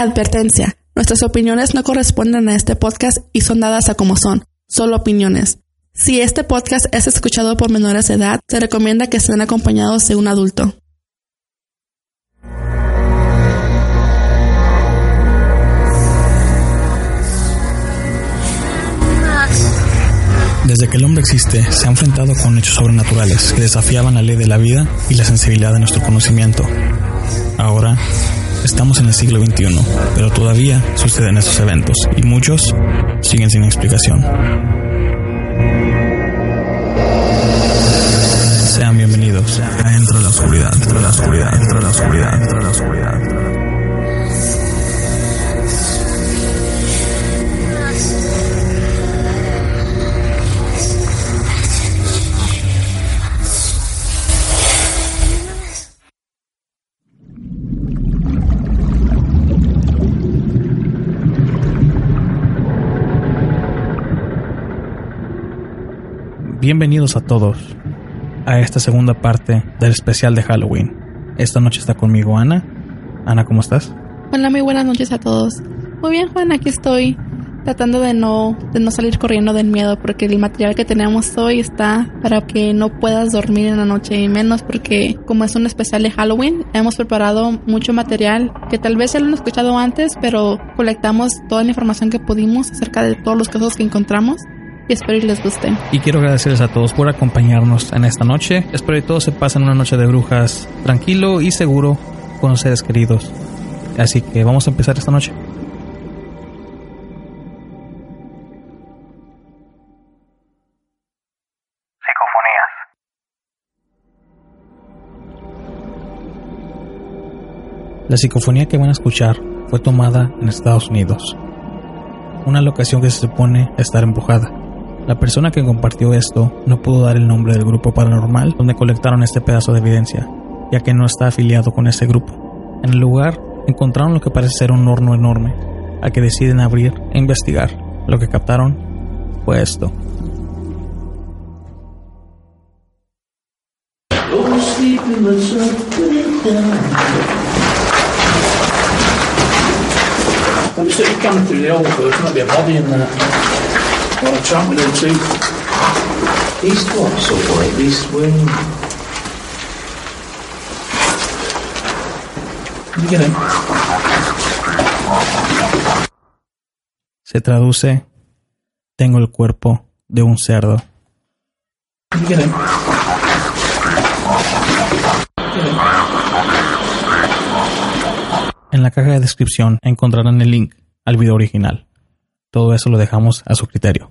Advertencia. Nuestras opiniones no corresponden a este podcast y son dadas a como son, solo opiniones. Si este podcast es escuchado por menores de edad, se recomienda que estén acompañados de un adulto. Desde que el hombre existe, se ha enfrentado con hechos sobrenaturales que desafiaban la ley de la vida y la sensibilidad de nuestro conocimiento. Ahora, estamos en el siglo XXI, pero todavía suceden estos eventos y muchos siguen sin explicación. Sean bienvenidos a Entra la Oscuridad, Entra la Oscuridad, Entra la Oscuridad, Entra la Oscuridad. Bienvenidos a todos a esta segunda parte del especial de Halloween. Esta noche está conmigo Ana. Ana, ¿cómo estás? Hola, muy buenas noches a todos. Muy bien, Juan, aquí estoy tratando de no, de no salir corriendo del miedo porque el material que tenemos hoy está para que no puedas dormir en la noche y menos porque como es un especial de Halloween hemos preparado mucho material que tal vez ya lo han escuchado antes pero colectamos toda la información que pudimos acerca de todos los casos que encontramos y espero que les guste. Y quiero agradecerles a todos por acompañarnos en esta noche. Espero que todos se pasen una noche de brujas tranquilo y seguro con los seres queridos. Así que vamos a empezar esta noche. La psicofonía que van a escuchar fue tomada en Estados Unidos, una locación que se supone estar empujada. La persona que compartió esto no pudo dar el nombre del grupo paranormal donde colectaron este pedazo de evidencia, ya que no está afiliado con ese grupo. En el lugar encontraron lo que parece ser un horno enorme, al que deciden abrir e investigar. Lo que captaron fue esto. With sort of like you get him? Se traduce, tengo el cuerpo de un cerdo. Get him? En la caja de descripción encontrarán el link al video original. Todo eso lo dejamos a su criterio.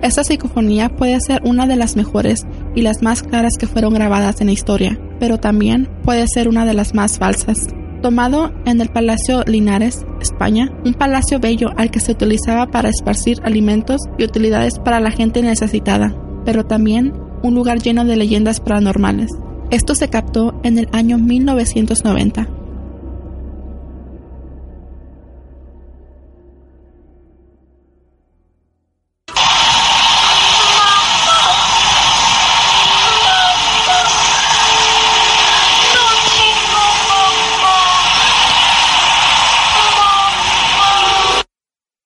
Esta psicofonía puede ser una de las mejores y las más claras que fueron grabadas en la historia, pero también puede ser una de las más falsas. Tomado en el Palacio Linares, España, un palacio bello al que se utilizaba para esparcir alimentos y utilidades para la gente necesitada, pero también un lugar lleno de leyendas paranormales. Esto se captó en el año 1990.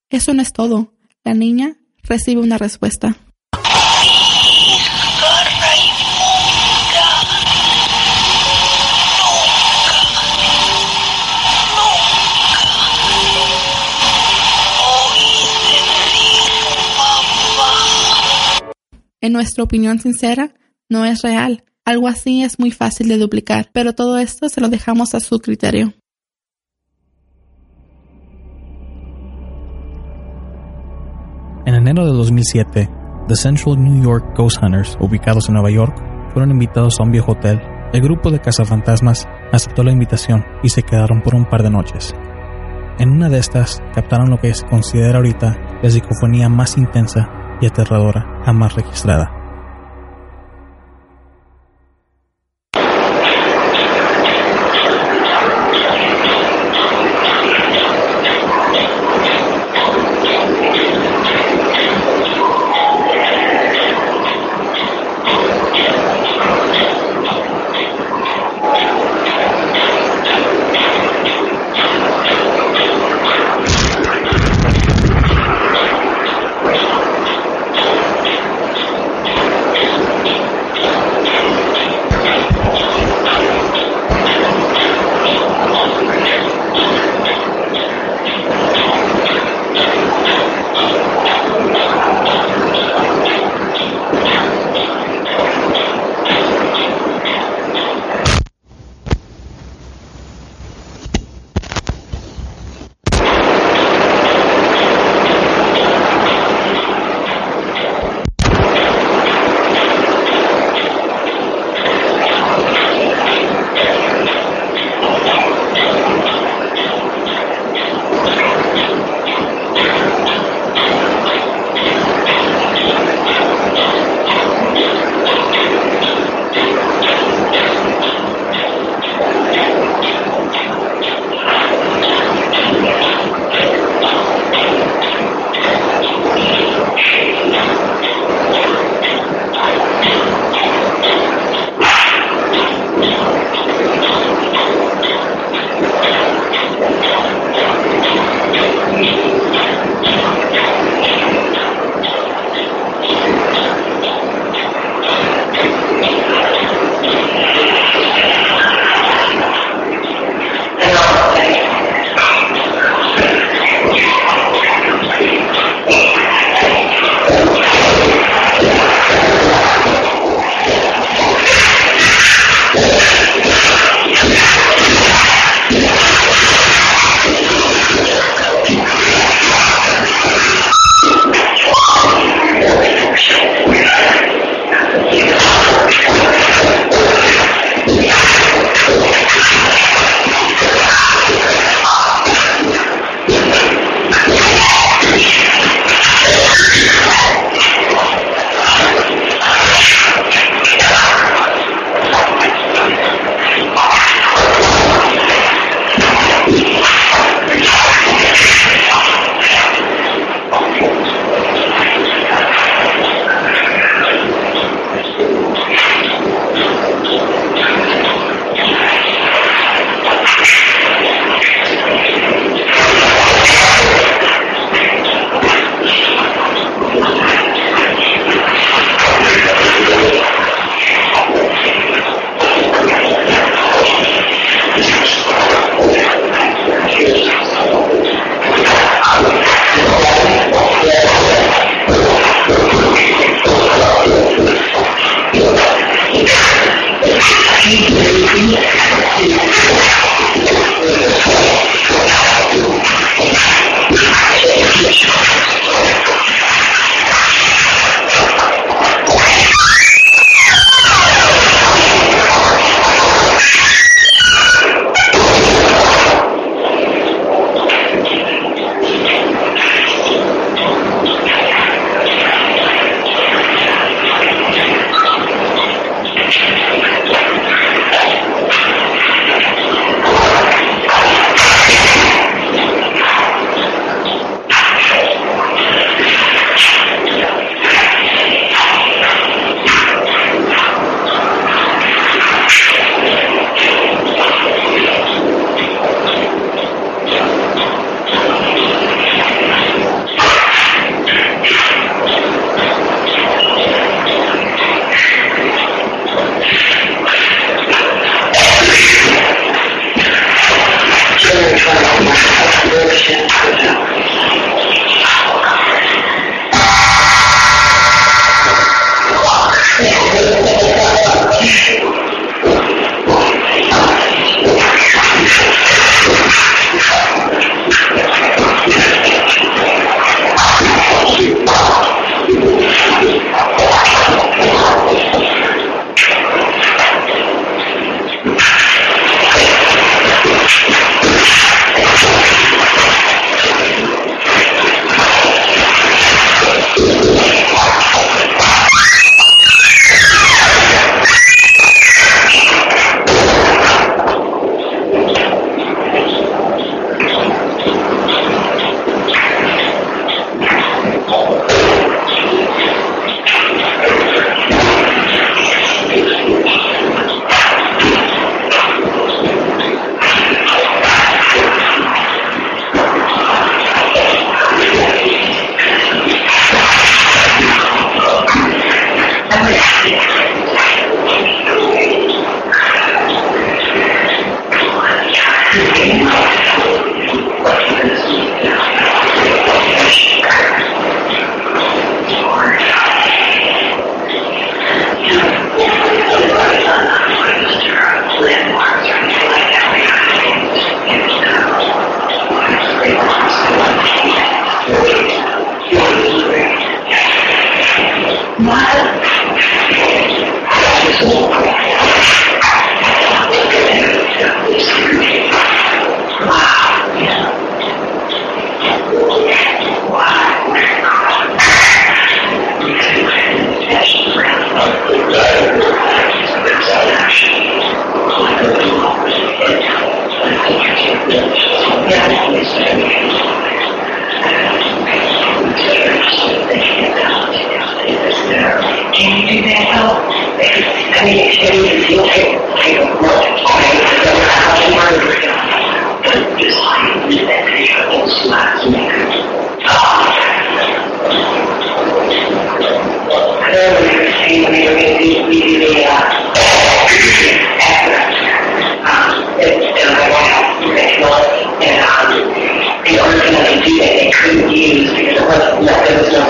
Eso no es todo. La niña recibe una respuesta. En nuestra opinión sincera, no es real. Algo así es muy fácil de duplicar, pero todo esto se lo dejamos a su criterio. En enero de 2007, The Central New York Ghost Hunters, ubicados en Nueva York, fueron invitados a un viejo hotel. El grupo de cazafantasmas aceptó la invitación y se quedaron por un par de noches. En una de estas captaron lo que se considera ahorita la psicofonía más intensa y aterradora jamás registrada. Thank you.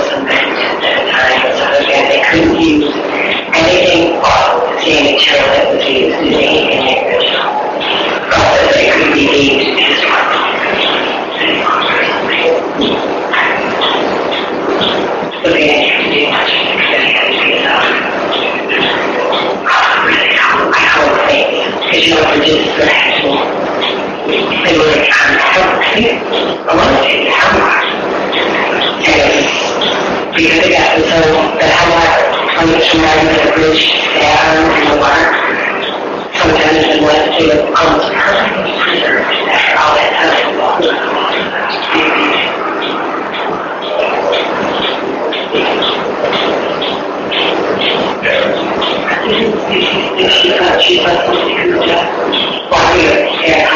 recognize that rich pattern in the. Sometimes we want to almost perfectly preserved after all that has to do you?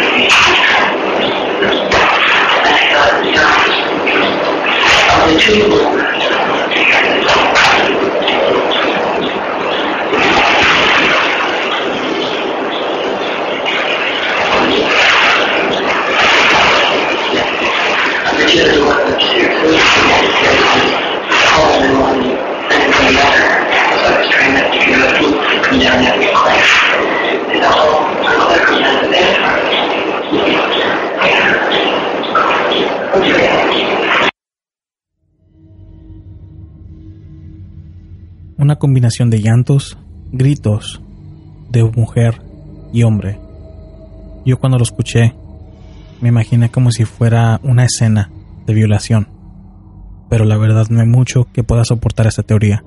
是有不同。Combinación de llantos, gritos, de mujer y hombre. Yo cuando lo escuché, me imaginé como si fuera una escena de violación. Pero la verdad no hay mucho que pueda soportar esta teoría.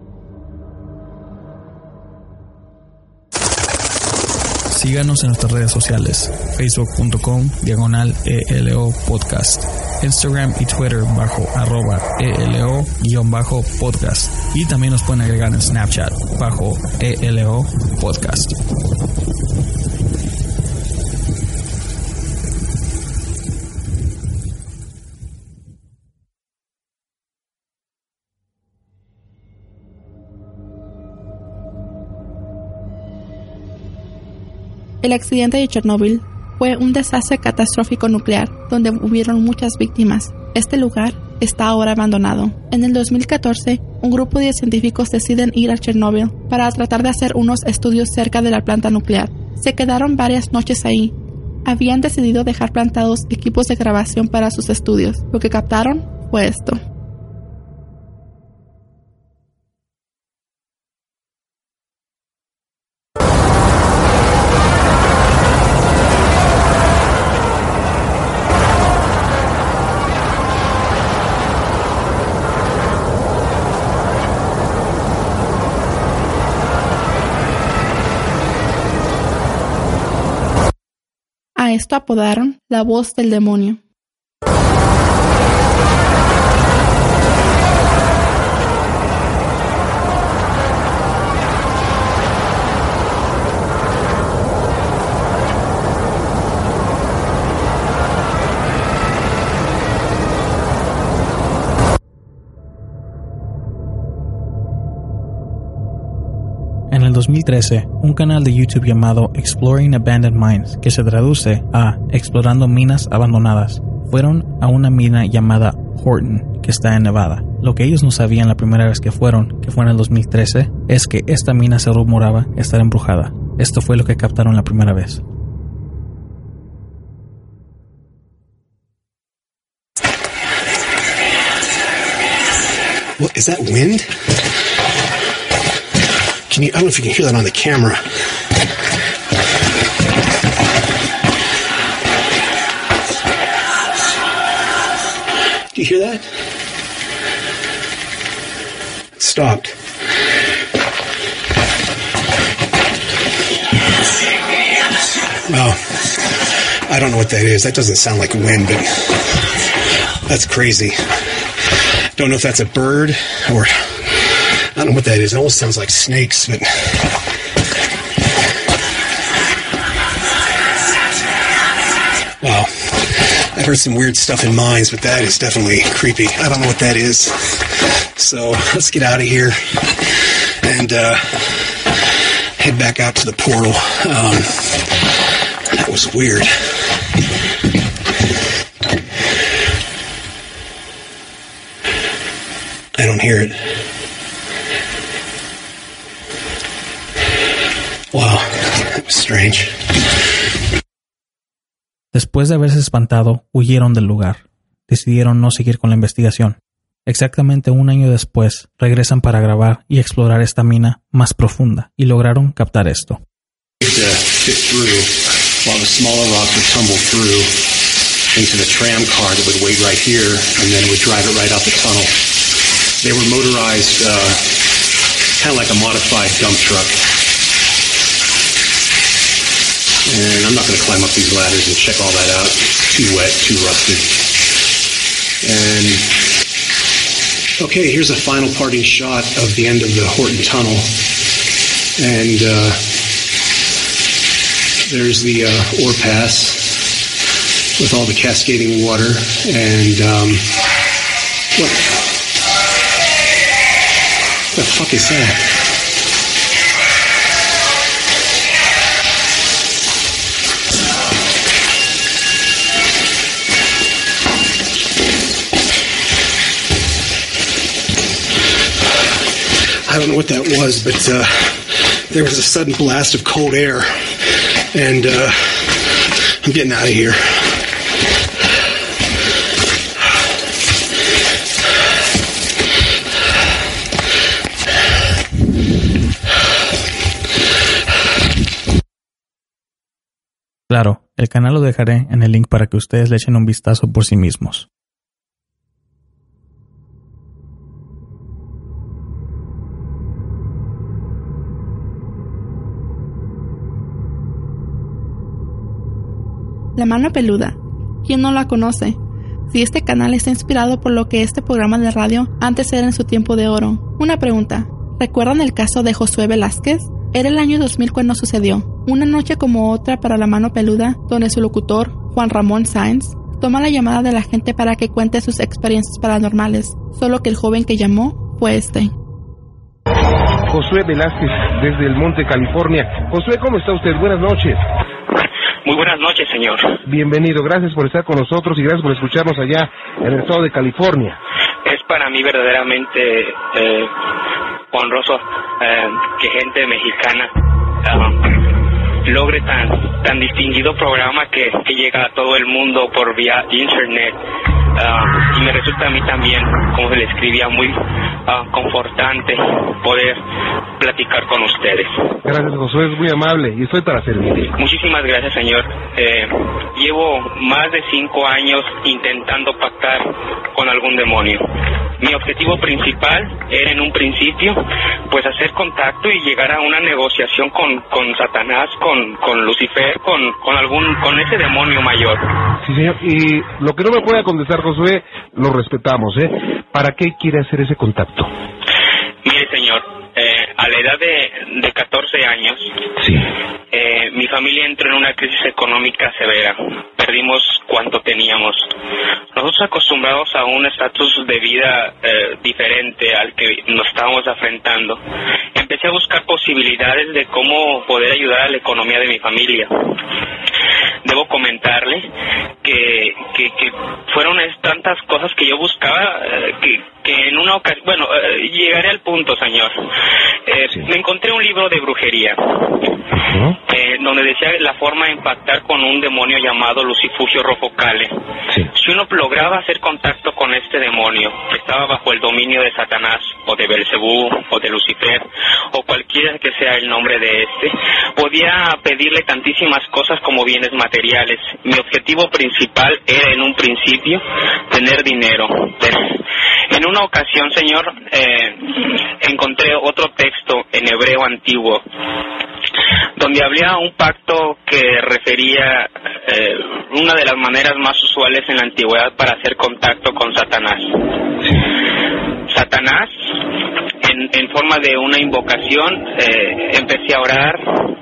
Síganos en nuestras redes sociales, facebook.com diagonal ELO podcast, Instagram y Twitter bajo arroba ELO guion bajo podcast y también nos pueden agregar en Snapchat bajo ELO podcast. El accidente de Chernóbil fue un desastre catastrófico nuclear donde hubieron muchas víctimas. Este lugar está ahora abandonado. En el 2014, un grupo de científicos deciden ir a Chernóbil para tratar de hacer unos estudios cerca de la planta nuclear. Se quedaron varias noches ahí. Habían decidido dejar plantados equipos de grabación para sus estudios. Lo que captaron fue esto. A esto apodaron la voz del demonio. 2013, un canal de YouTube llamado Exploring Abandoned Mines, que se traduce a Explorando Minas Abandonadas, fueron a una mina llamada Horton, que está en Nevada. Lo que ellos no sabían la primera vez que fueron, que fue en el 2013, es que esta mina se rumoraba estar embrujada. Esto fue lo que captaron la primera vez. What is that wind? Can you? I don't know if you can hear that on the camera. Do you hear that? It stopped. Well, I don't know what that is. That doesn't sound like wind, but that's crazy. Don't know if that's a bird or I don't know what that is. It almost sounds like snakes, but. Wow. I've heard some weird stuff in mines, but that is definitely creepy. I don't know what that is. So let's get out of here and uh, head back out to the portal. Um, that was weird. I don't hear it. Strange. Después de haberse espantado, huyeron del lugar. Decidieron no seguir con la investigación. Exactamente un año después, regresan para grabar y explorar esta mina más profunda, y lograron captar esto. to fit through while the smaller rocks would tumble through into the tram car that would wait right here and then would drive it right out the tunnel. They were motorized, uh, kind of like a modified dump truck. And I'm not going to climb up these ladders and check all that out. Too wet, too rusted. And okay, here's a final parting shot of the end of the Horton Tunnel. And uh, there's the uh, ore pass with all the cascading water. And um, what the fuck is that? I don't know what that was, but uh, there was a sudden blast of cold air, and uh, I'm getting out of here. Claro, el canal lo dejaré en el link para que ustedes le echen un vistazo por sí mismos. La mano peluda. ¿Quién no la conoce? Si este canal está inspirado por lo que este programa de radio antes era en su tiempo de oro. Una pregunta. ¿Recuerdan el caso de Josué Velázquez? Era el año 2000 cuando sucedió. Una noche como otra para la mano peluda, donde su locutor, Juan Ramón Sáenz, toma la llamada de la gente para que cuente sus experiencias paranormales, solo que el joven que llamó fue este. Josué Velázquez, desde el Monte, California. Josué, ¿cómo está usted? Buenas noches. Muy buenas noches, señor. Bienvenido, gracias por estar con nosotros y gracias por escucharnos allá en el estado de California. Es para mí verdaderamente eh, honroso eh, que gente mexicana uh, logre tan tan distinguido programa que, que llega a todo el mundo por vía internet uh, y me resulta a mí también, como se le escribía, muy uh, confortante poder platicar con ustedes. Gracias, Josué, es muy amable y estoy para servirle. Muchísimas gracias, señor. Eh, llevo más de cinco años intentando pactar con algún demonio. Mi objetivo principal era en un principio, pues hacer contacto y llegar a una negociación con, con Satanás, con, con Lucifer, con, con algún, con ese demonio mayor. Sí, señor, y lo que no me pueda contestar, Josué, lo respetamos, ¿eh? ¿Para qué quiere hacer ese contacto? Mire, señor, eh, a la edad de, de 14 años, Sí. eh, mi familia entró en una crisis económica severa. Perdimos cuanto teníamos. Nosotros acostumbrados a un estatus de vida eh, diferente al que nos estábamos enfrentando, empecé a buscar posibilidades de cómo poder ayudar a la economía de mi familia. Debo comentarle que, que, que fueron tantas cosas que yo buscaba eh, que, que en una ocasión, bueno, eh, llegaré al punto, señor. Eh, Sí. Me encontré un libro de brujería eh, donde decía la forma de impactar con un demonio llamado Lucifugio Rofocale. Sí. Si uno lograba hacer contacto con este demonio, que estaba bajo el dominio de Satanás, o de Belcebú, o de Lucifer, o cualquiera que sea el nombre de este, podía pedirle tantísimas cosas como bienes materiales. Mi objetivo principal era en un principio tener dinero. En una ocasión, señor, eh, encontré otro texto en hebreo antiguo donde había un pacto que refería eh, una de las maneras más usuales en la antigüedad para hacer contacto con Satanás. Satanás, en, en forma de una invocación, eh, empecé a orar,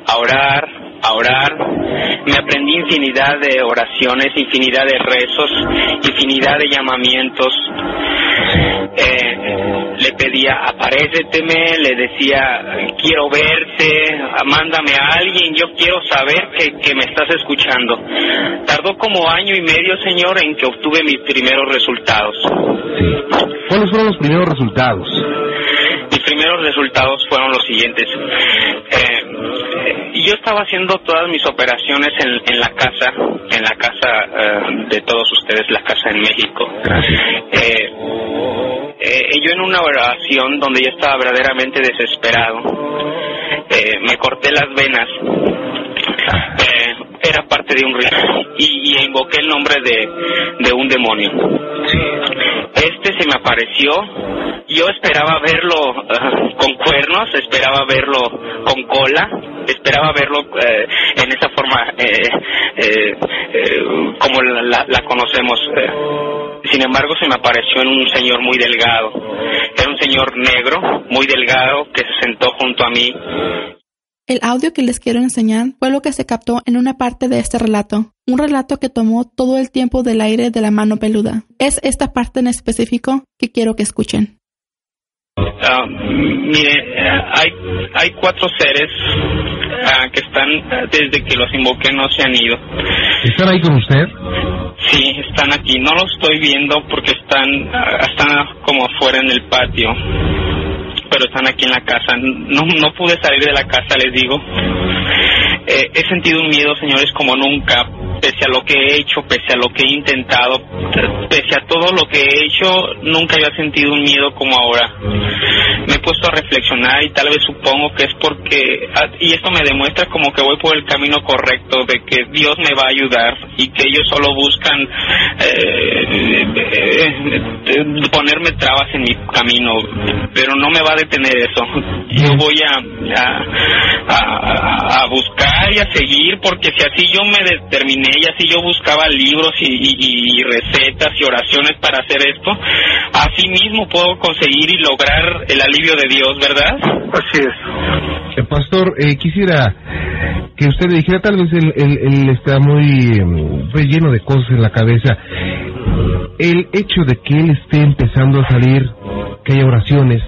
a orar, a orar. Me aprendí infinidad de oraciones, infinidad de rezos, infinidad de llamamientos. Eh, le pedía, aparéceteme, le decía, quiero verte, mándame a alguien, yo quiero saber que, que me estás escuchando. Tardó como año y medio, señor, en que obtuve mis primeros resultados. Sí. ¿Cuáles fueron los primeros resultados? Mis primeros resultados fueron los siguientes. Eh, yo estaba haciendo todas mis operaciones en, en la casa, en la casa eh, de todos ustedes, la casa en México. Eh, eh, yo en una oración donde yo estaba verdaderamente desesperado, eh, me corté las venas. Eh, era parte de un ritual y, y invoqué el nombre de, de un demonio. Este se me apareció. Yo esperaba verlo con cuernos, esperaba verlo con cola, esperaba verlo eh, en esa forma eh, eh, como la, la- la conocemos. Sin embargo, se me apareció en un señor muy delgado. Era un señor negro, muy delgado, que se sentó junto a mí El audio que les quiero enseñar fue lo que se captó en una parte de este relato, un relato que tomó todo el tiempo del aire de la mano peluda. Es esta parte en específico que quiero que escuchen. Ah, mire, eh, hay, hay cuatro seres ah, que están, ah, desde que los invoqué, no se han ido. ¿Están ahí con usted? Sí, están aquí. No los estoy viendo porque están, ah, están como afuera en el patio. Pero están aquí en la casa. No, no pude salir de la casa, les digo. Eh, he sentido un miedo, señores, como nunca. Pese a lo que he hecho, pese a lo que he intentado, pese a todo lo que he hecho, nunca había sentido un miedo como ahora. me he puesto a reflexionar y tal vez supongo que es porque, ah, y esto me demuestra como que voy por el camino correcto, de que Dios me va a ayudar y que ellos solo buscan eh, eh, ponerme trabas en mi camino, pero no me va a detener eso. Yo voy a, a, buscar y a seguir, porque si así yo me determiné y así yo buscaba libros y, y recetas y oraciones para hacer esto, así mismo puedo conseguir y lograr el alivio de Dios, ¿verdad? Así es. Eh, pastor, eh, quisiera que usted le dijera, tal vez él, está muy, muy lleno de cosas en la cabeza. El hecho de que él esté empezando a salir, que haya oraciones,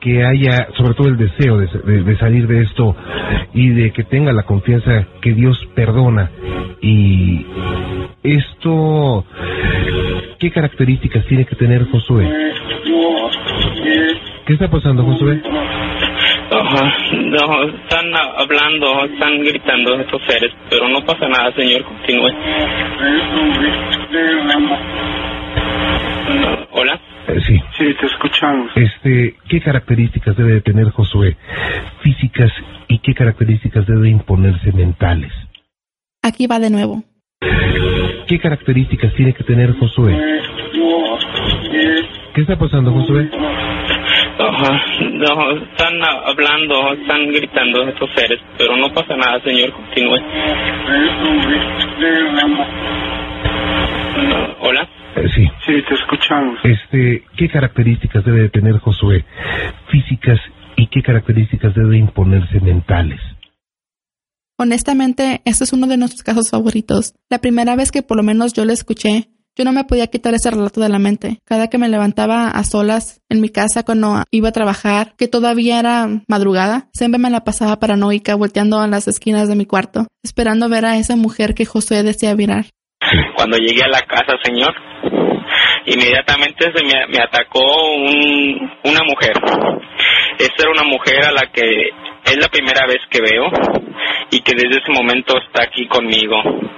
que haya sobre todo el deseo de, salir de esto y de que tenga la confianza que Dios perdona y esto qué características tiene que tener Josué ¿qué está pasando Josué? no, están hablando, están gritando estos seres, pero no pasa nada, señor, continúe. Hola. Eh, sí. Sí, te escuchamos. Este, ¿qué características debe tener Josué físicas y qué características debe imponerse mentales? Aquí va de nuevo. ¿Qué características tiene que tener Josué? ¿Qué está pasando, Josué? no, están hablando, están gritando estos seres, pero no pasa nada, señor, continúe. Hola. Sí. Sí, te escuchamos. Este, ¿qué características debe tener Josué físicas y qué características debe imponerse mentales? Honestamente, este es uno de nuestros casos favoritos. La primera vez que por lo menos yo lo escuché, yo no me podía quitar ese relato de la mente. Cada que me levantaba a solas en mi casa cuando iba a trabajar, que todavía era madrugada, siempre me la pasaba paranoica volteando a las esquinas de mi cuarto, esperando ver a esa mujer que Josué decía virar. Cuando llegué a la casa, señor, inmediatamente se me, atacó una mujer. Esta era una mujer a la que es la primera vez que veo y que desde ese momento está aquí conmigo.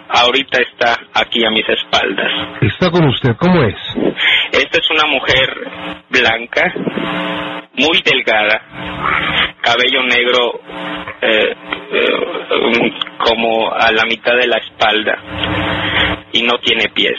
Ahorita está aquí a mis espaldas. Está con usted, ¿cómo es? Esta es una mujer blanca, muy delgada, cabello negro eh, eh, como a la mitad de la espalda y no tiene pies.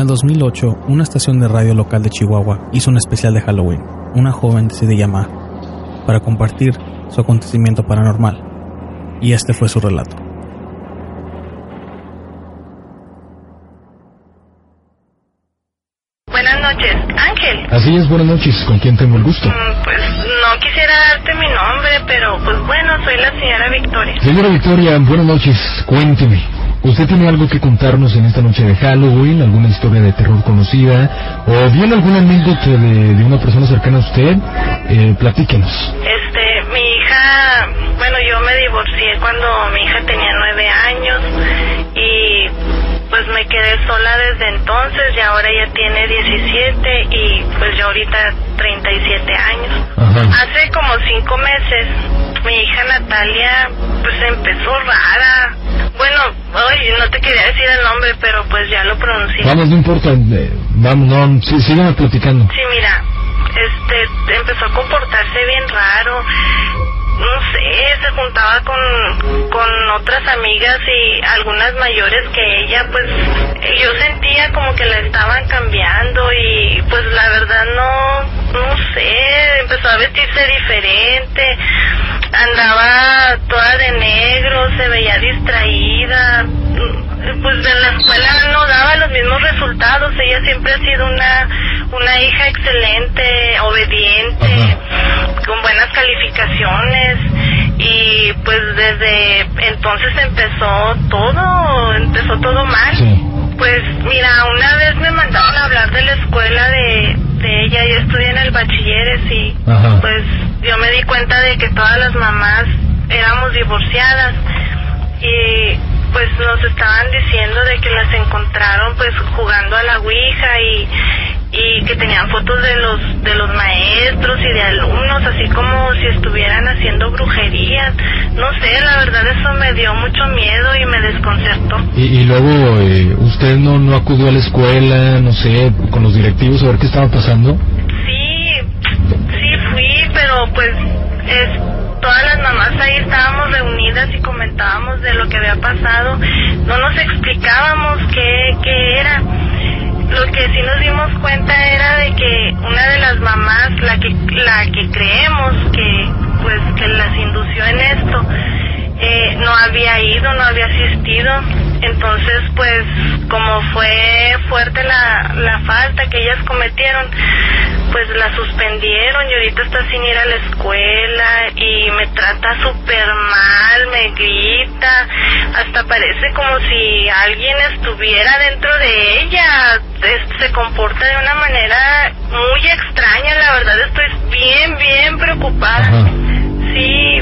el 2008, una estación de radio local de Chihuahua hizo un especial de Halloween. Una joven decide llamar para compartir su acontecimiento paranormal. Y este fue su relato. Buenas noches, Ángel. Así es, buenas noches. ¿Con quién tengo el gusto? Mm, pues no quisiera darte mi nombre, pero pues bueno, soy la señora Victoria. Señora Victoria, buenas noches. Cuénteme. ¿Usted tiene algo que contarnos en esta noche de Halloween? ¿Alguna historia de terror conocida? ¿O bien alguna anécdota de, una persona cercana a usted? Eh, platíquenos. Este, mi hija, bueno, yo me divorcié cuando mi hija tenía nueve años y pues me quedé sola desde entonces y ahora ya tiene 17 y pues yo ahorita 37 años. Hace como cinco meses mi hija Natalia pues empezó rara. Bueno, hoy no te quería decir el nombre, pero pues ya lo pronuncié. Vamos, no importa, eh, vamos, no, sí, sígueme platicando. Sí, mira, este, empezó a comportarse bien raro no sé, se juntaba con, con otras amigas y algunas mayores que ella, pues yo sentía como que la estaban cambiando y pues la verdad no, no sé, empezó a vestirse diferente, andaba toda de negro, se veía distraída, pues en la escuela no daba los mismos resultados, ella siempre ha sido una, una hija excelente, obediente, con buenas calificaciones. Y pues desde entonces empezó todo, empezó todo mal. Pues mira, una vez me mandaron a hablar de la escuela de, de ella, yo estudié en el bachilleres y Ajá. pues yo me di cuenta de que todas las mamás éramos divorciadas. Y pues nos estaban diciendo de que las encontraron pues jugando a la ouija y y que tenían fotos de los de los maestros y de alumnos así como si estuvieran haciendo brujerías no sé la verdad eso me dio mucho miedo y me desconcertó Y, y luego, eh, ¿usted no, no acudió a la escuela, no sé, con los directivos a ver qué estaba pasando? Sí, sí fui, pero pues es, todas las mamás ahí estábamos reunidas y comentábamos de lo que había pasado. No nos explicábamos qué, qué era. Lo que sí nos dimos cuenta era de que una de las mamás, la que, la que creemos que, pues, que las indució en esto, eh, no había ido, no había asistido. Entonces, pues, como fue fuerte la, la falta que ellas cometieron, pues la suspendieron y ahorita está sin ir a la escuela y me trata súper mal, me grita, hasta parece como si alguien estuviera dentro de ella, se comporta de una manera muy extraña, la verdad estoy bien, bien preocupada. Sí,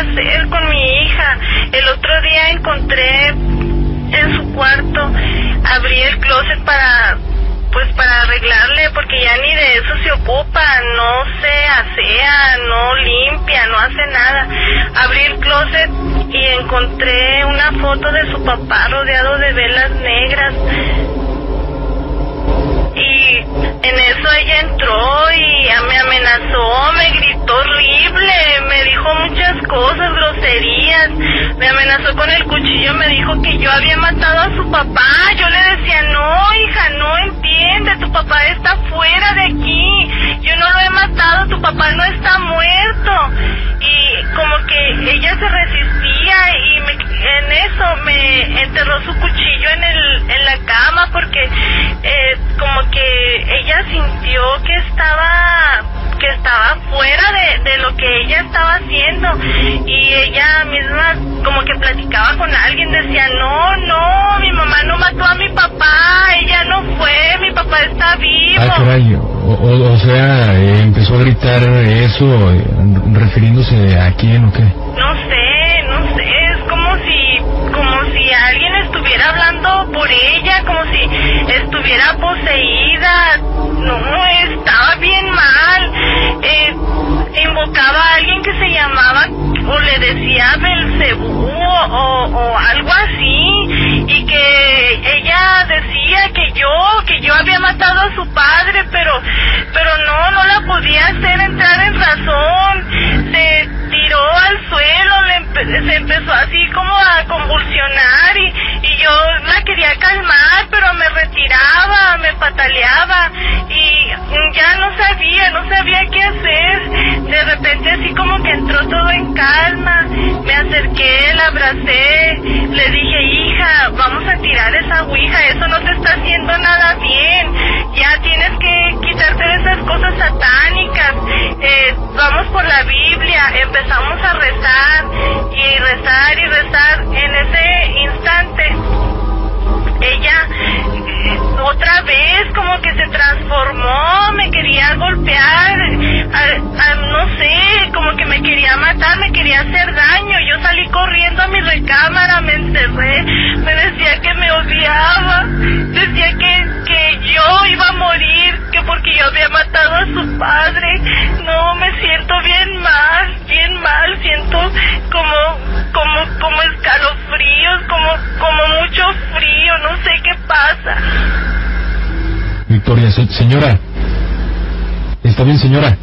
hacer con mi hija. El otro día encontré en su cuarto, abrí el closet para, pues para arreglarle, porque ya ni de eso se ocupa, no se asea, no limpia, no hace nada. Abrí el closet y encontré una foto de su papá rodeado de velas negras. En eso ella entró y me amenazó, me gritó horrible, me dijo muchas cosas, groserías, me amenazó con el cuchillo, me dijo que yo había matado a su papá. Yo le decía, no, hija, no entiende, tu papá está fuera de aquí, yo no lo he matado, tu papá no está muerto. Y como que ella se resistía y me, en eso me enterró su cuchillo en, el, en la cama porque eh, como que ella sintió que estaba que estaba fuera de, de lo que ella estaba haciendo y ella misma como que platicaba con alguien decía no no mi mamá no mató a mi papá ella no fue mi papá está vivo Ah, caray, o, o- o sea, eh, empezó a gritar eso, eh, refiriéndose a quién o qué. No sé, no sé, es como si, como si alguien estuviera hablando por ella, como si estuviera poseída. No, estaba bien mal. O, algo así y que ella decía que yo, que yo había matado a su padre, pero, pero no, no la podía hacer entrar en razón. Se tiró al suelo, le se empezó así como a convulsionar y, y yo la quería calmar, pero me retiraba, me pataleaba y ya no sabía, no sabía qué hacer. De repente así como que entró todo en calma, me acerqué, la abracé, le dije, hija, vamos a tirar esa ouija, eso no te está haciendo nada bien, ya tienes que quitarte de esas cosas satánicas, eh, vamos por la Biblia, empezamos a rezar y rezar y rezar en ese instante ella eh, otra vez como que se transformó, me quería golpear, a- a- no sé, como que me quería matar, me quería hacer daño. Yo salí corriendo a mi recámara, me encerré, me decía que me odiaba, decía que, que yo iba a morir, que porque yo había matado a su padre. No, me siento bien mal, bien mal, siento como, como, como escalofríos, como, como mucho frío, no sé qué pasa. Victoria, se- señora. Está bien, señora.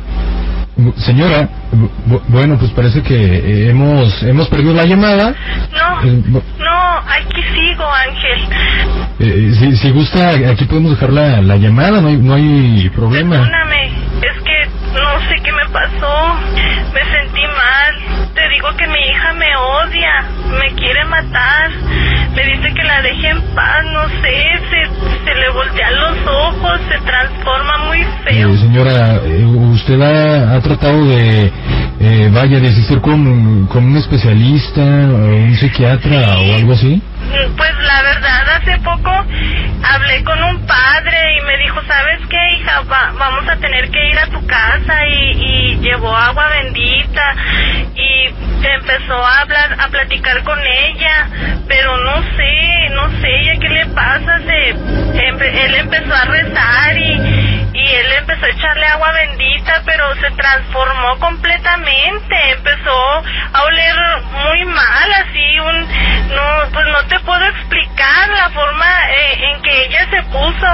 Señora, bu- bueno, pues parece que eh, hemos hemos perdido la llamada. No, Eh, no, aquí sigo, Ángel. eh, si, si gusta, aquí podemos dejar la, la llamada, no hay, no hay problema. Perdóname, es que no sé qué me pasó. Me sentí mal. Te digo que mi hija me odia, me quiere matar. Me dice que la deje en paz, no sé, se, se le voltean los ojos, se transforma muy feo. Eh, señora, eh, ¿usted ha, tratado de, eh, vaya, de asistir con, con un especialista, o un psiquiatra o algo así? pues la verdad, hace poco hablé con un padre y me dijo, ¿sabes qué, hija? vamos a tener que ir a tu casa y, y llevó agua bendita y empezó a hablar, a platicar con ella, pero no sé, no sé, ella qué le pasa, se, él empezó a rezar y y él empezó a echarle agua bendita, pero se transformó completamente, empezó a oler muy mal, así un, no, pues no te puedo explicar la forma eh, en que ella se puso,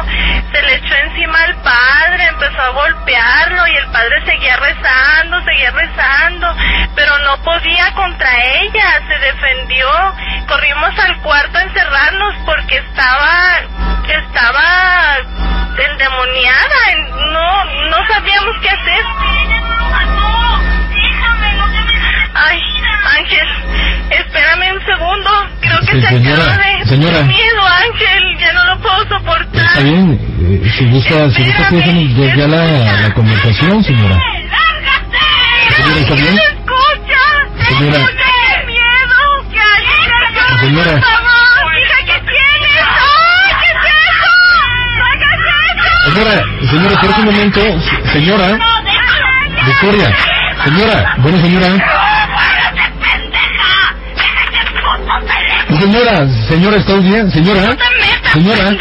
se le echó encima al padre, empezó a golpearlo y el padre seguía rezando, seguía rezando, pero no podía contra ella, se defendió, corrimos al cuarto a encerrarnos porque estaba, estaba endemoniada, sabíamos qué hacer. Ay, Ángel, espérame un segundo. Creo que se señora, acaba de... Señora. miedo, Ángel. Ya no lo puedo soportar. Está bien, eh, si gusta, si gusta podemos ver ya la, la conversación, señora. Señora, ¿está bien? escucha! Señora. ¡Escucha, qué miedo! ¡Que alguien me Señora. ¡Por favor! ¡Hija, qué tienes! ¡Ay, qué es eso! ¡No hagas eso! Señora, señora, espera un momento. Señora, Victoria. Señora, bueno, señora. Señora, señora, ¿está bien? Señora, señora.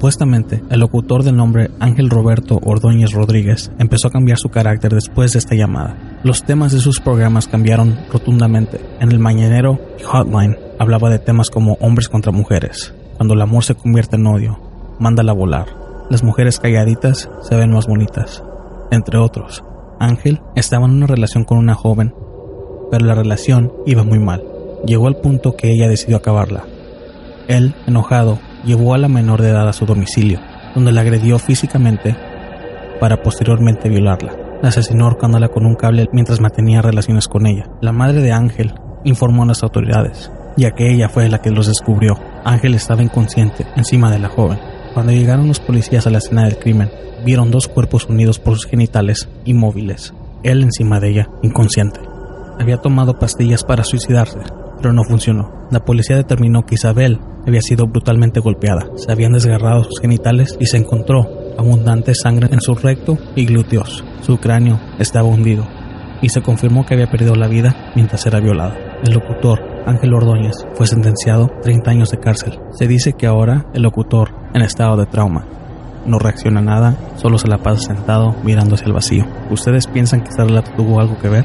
Supuestamente, el locutor del nombre Ángel Roberto Ordóñez Rodríguez empezó a cambiar su carácter después de esta llamada. Los temas de sus programas cambiaron rotundamente. En el Mañanero y Hotline hablaba de temas como hombres contra mujeres. Cuando el amor se convierte en odio, mándala volar. Las mujeres calladitas se ven más bonitas. Entre otros, Ángel estaba en una relación con una joven, pero la relación iba muy mal. Llegó al punto que ella decidió acabarla. Él, enojado, llevó a la menor de edad a su domicilio, donde la agredió físicamente para posteriormente violarla. La asesinó ahorcándola con un cable mientras mantenía relaciones con ella. La madre de Ángel informó a las autoridades, ya que ella fue la que los descubrió. Ángel estaba inconsciente encima de la joven. Cuando llegaron los policías a la escena del crimen, vieron dos cuerpos unidos por sus genitales inmóviles. Él encima de ella, inconsciente. Había tomado pastillas para suicidarse, pero no funcionó. La policía determinó que Isabel había sido brutalmente golpeada. Se habían desgarrado sus genitales y se encontró abundante sangre en su recto y glúteos. Su cráneo estaba hundido y se confirmó que había perdido la vida mientras era violada. El locutor Ángel Ordóñez fue sentenciado a 30 años de cárcel. Se dice que ahora el locutor, en estado de trauma, no reacciona a nada, solo se la pasa sentado mirando hacia el vacío. ¿Ustedes piensan que esta relato tuvo algo que ver?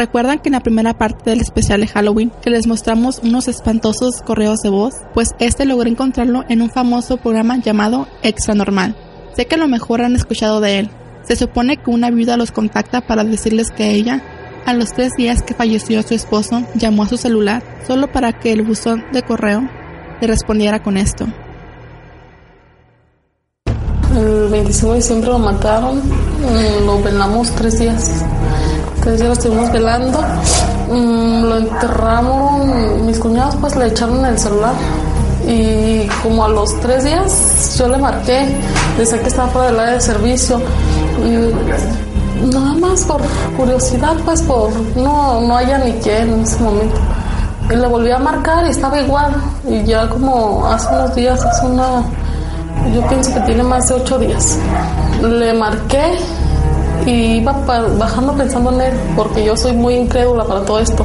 ¿Recuerdan que en la primera parte del especial de Halloween que les mostramos unos espantosos correos de voz? Pues este logré encontrarlo en un famoso programa llamado Extra Normal. Sé que a lo mejor han escuchado de él. Se supone que una viuda los contacta para decirles que ella, a los tres días que falleció su esposo, llamó a su celular solo para que el buzón de correo le respondiera con esto. El 25 de diciembre lo mataron, mm, lo velamos tres días. Tres días lo estuvimos velando, mm, lo enterraron, mis cuñados pues le echaron el celular y como a los tres días yo le marqué, decía que estaba fuera del área de servicio. Y nada más por curiosidad, pues por no, no haya ni quién en ese momento. Y le volví a marcar y estaba igual. Y ya como hace unos días, hace una, yo pienso que tiene más de ocho días. Le marqué y iba bajando pensando en él, porque yo soy muy incrédula para todo esto.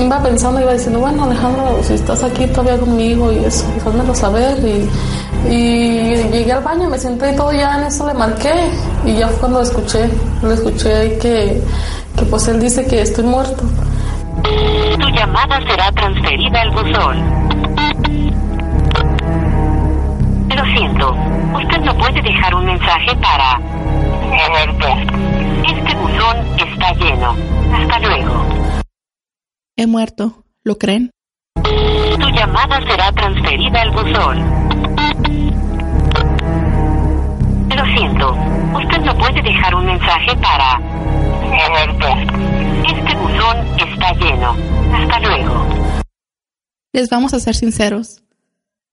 Iba pensando, iba diciendo, bueno Alejandro, si estás aquí todavía conmigo y eso, házmelo saber. Y llegué al baño, me senté y todo, ya en eso le marqué. Y ya fue cuando escuché, lo escuché que, que pues él dice que estoy muerto. Tu llamada será transferida al buzón. Lo siento, usted no puede dejar un mensaje para... Este buzón está lleno. Hasta luego. He muerto. ¿Lo creen? Tu llamada será transferida al buzón. Lo siento, usted no puede dejar un mensaje para... Este buzón está lleno. Hasta luego. Les vamos a ser sinceros.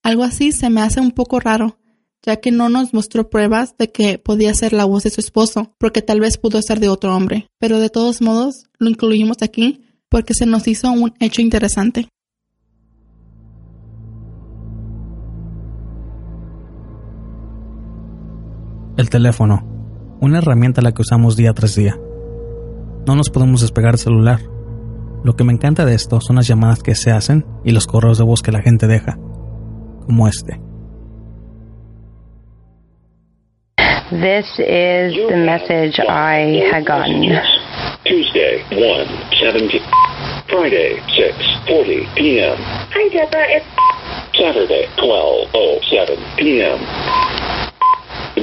Algo así se me hace un poco raro, ya que no nos mostró pruebas de que podía ser la voz de su esposo, porque tal vez pudo ser de otro hombre. Pero de todos modos, lo incluimos aquí porque se nos hizo un hecho interesante. El teléfono, una herramienta a la que usamos día tras día. No nos podemos despegar del celular. Lo que me encanta de esto son las llamadas que se hacen y los correos de voz que la gente deja, como este. This is the message I had gotten. Tuesday, 1, 17. Friday, 6.40 p.m. Hi, Deborah. It's Saturday, 12.07 p.m.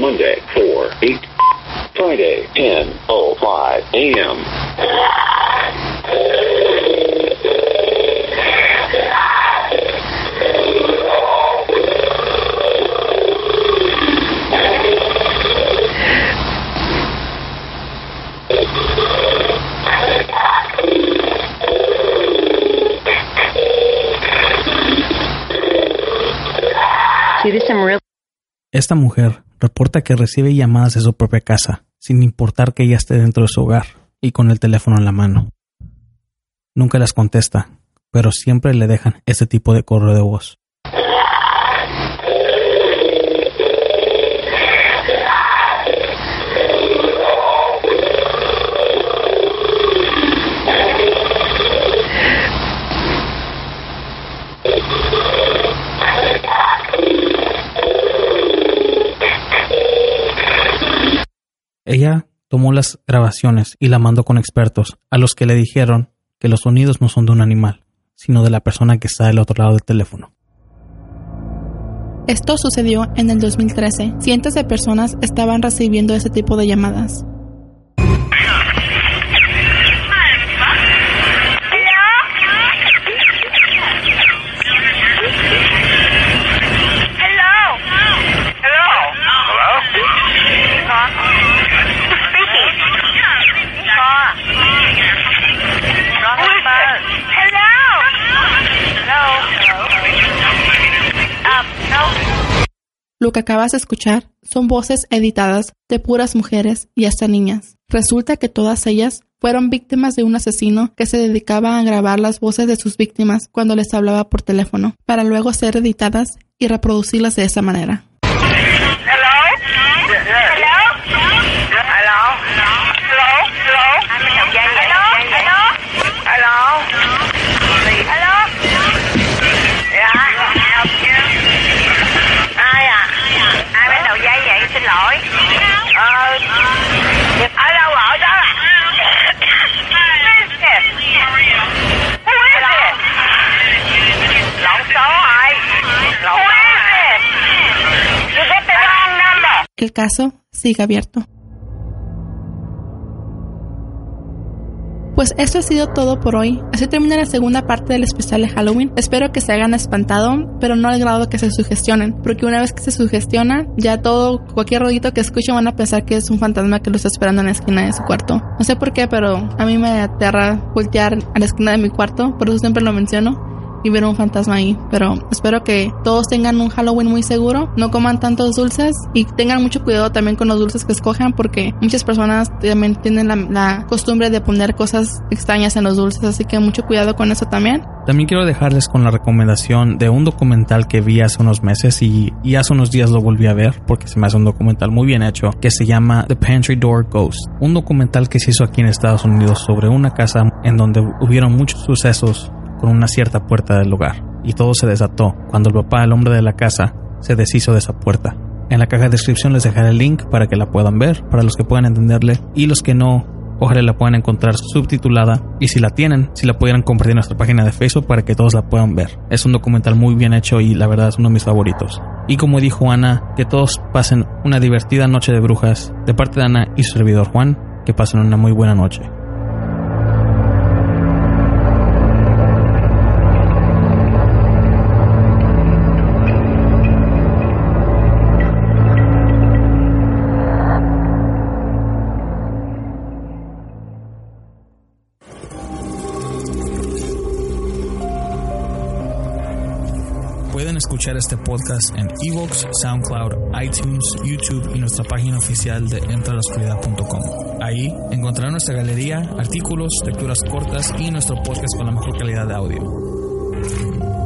Monday, 4, 8. Friday, 10.05 a.m. Esta mujer reporta que recibe llamadas de su propia casa, sin importar que ella esté dentro de su hogar y con el teléfono en la mano. Nunca las contesta, pero siempre le dejan este tipo de correo de voz. Ella tomó las grabaciones y la mandó con expertos, a los que le dijeron que los sonidos no son de un animal, sino de la persona que está del otro lado del teléfono. Esto sucedió en el 2013. Cientos de personas estaban recibiendo ese tipo de llamadas. Lo que acabas de escuchar son voces editadas de puras mujeres y hasta niñas. Resulta que todas ellas fueron víctimas de un asesino que se dedicaba a grabar las voces de sus víctimas cuando les hablaba por teléfono, para luego ser editadas y reproducirlas de esa manera. El caso sigue abierto. Pues esto ha sido todo por hoy. Así termina la segunda parte del especial de Halloween. Espero que se hayan espantado, pero no al grado que se sugestionen, porque una vez que se sugestionan, ya todo, cualquier ruidito que escuchen van a pensar que es un fantasma que lo está esperando en la esquina de su cuarto. No sé por qué, pero a mí me aterra voltear a la esquina de mi cuarto, por eso siempre lo menciono y ver un fantasma ahí. Pero espero que todos tengan un Halloween muy seguro, no coman tantos dulces y tengan mucho cuidado también con los dulces que escojan porque muchas personas también tienen la, la costumbre de poner cosas extrañas en los dulces, así que mucho cuidado con eso también. También quiero dejarles con la recomendación de un documental que vi hace unos meses y, y hace unos días lo volví a ver porque se me hace un documental muy bien hecho que se llama The Pantry Door Ghost. Un documental que se hizo aquí en Estados Unidos sobre una casa en donde hubieron muchos sucesos con una cierta puerta del hogar. Y todo se desató cuando el papá, el hombre de la casa, se deshizo de esa puerta. En la caja de descripción les dejaré el link para que la puedan ver, para los que puedan entenderle y los que no, ojalá la puedan encontrar subtitulada y si la tienen, si la pudieran compartir en nuestra página de Facebook para que todos la puedan ver. Es un documental muy bien hecho y la verdad es uno de mis favoritos. Y como dijo Ana, que todos pasen una divertida noche de brujas de parte de Ana y su servidor Juan, que pasen una muy buena noche. Escuchar este podcast en Evox, SoundCloud, iTunes, YouTube y nuestra página oficial de entralascuridad.com. Ahí encontrarán nuestra galería, artículos, lecturas cortas y nuestro podcast con la mejor calidad de audio.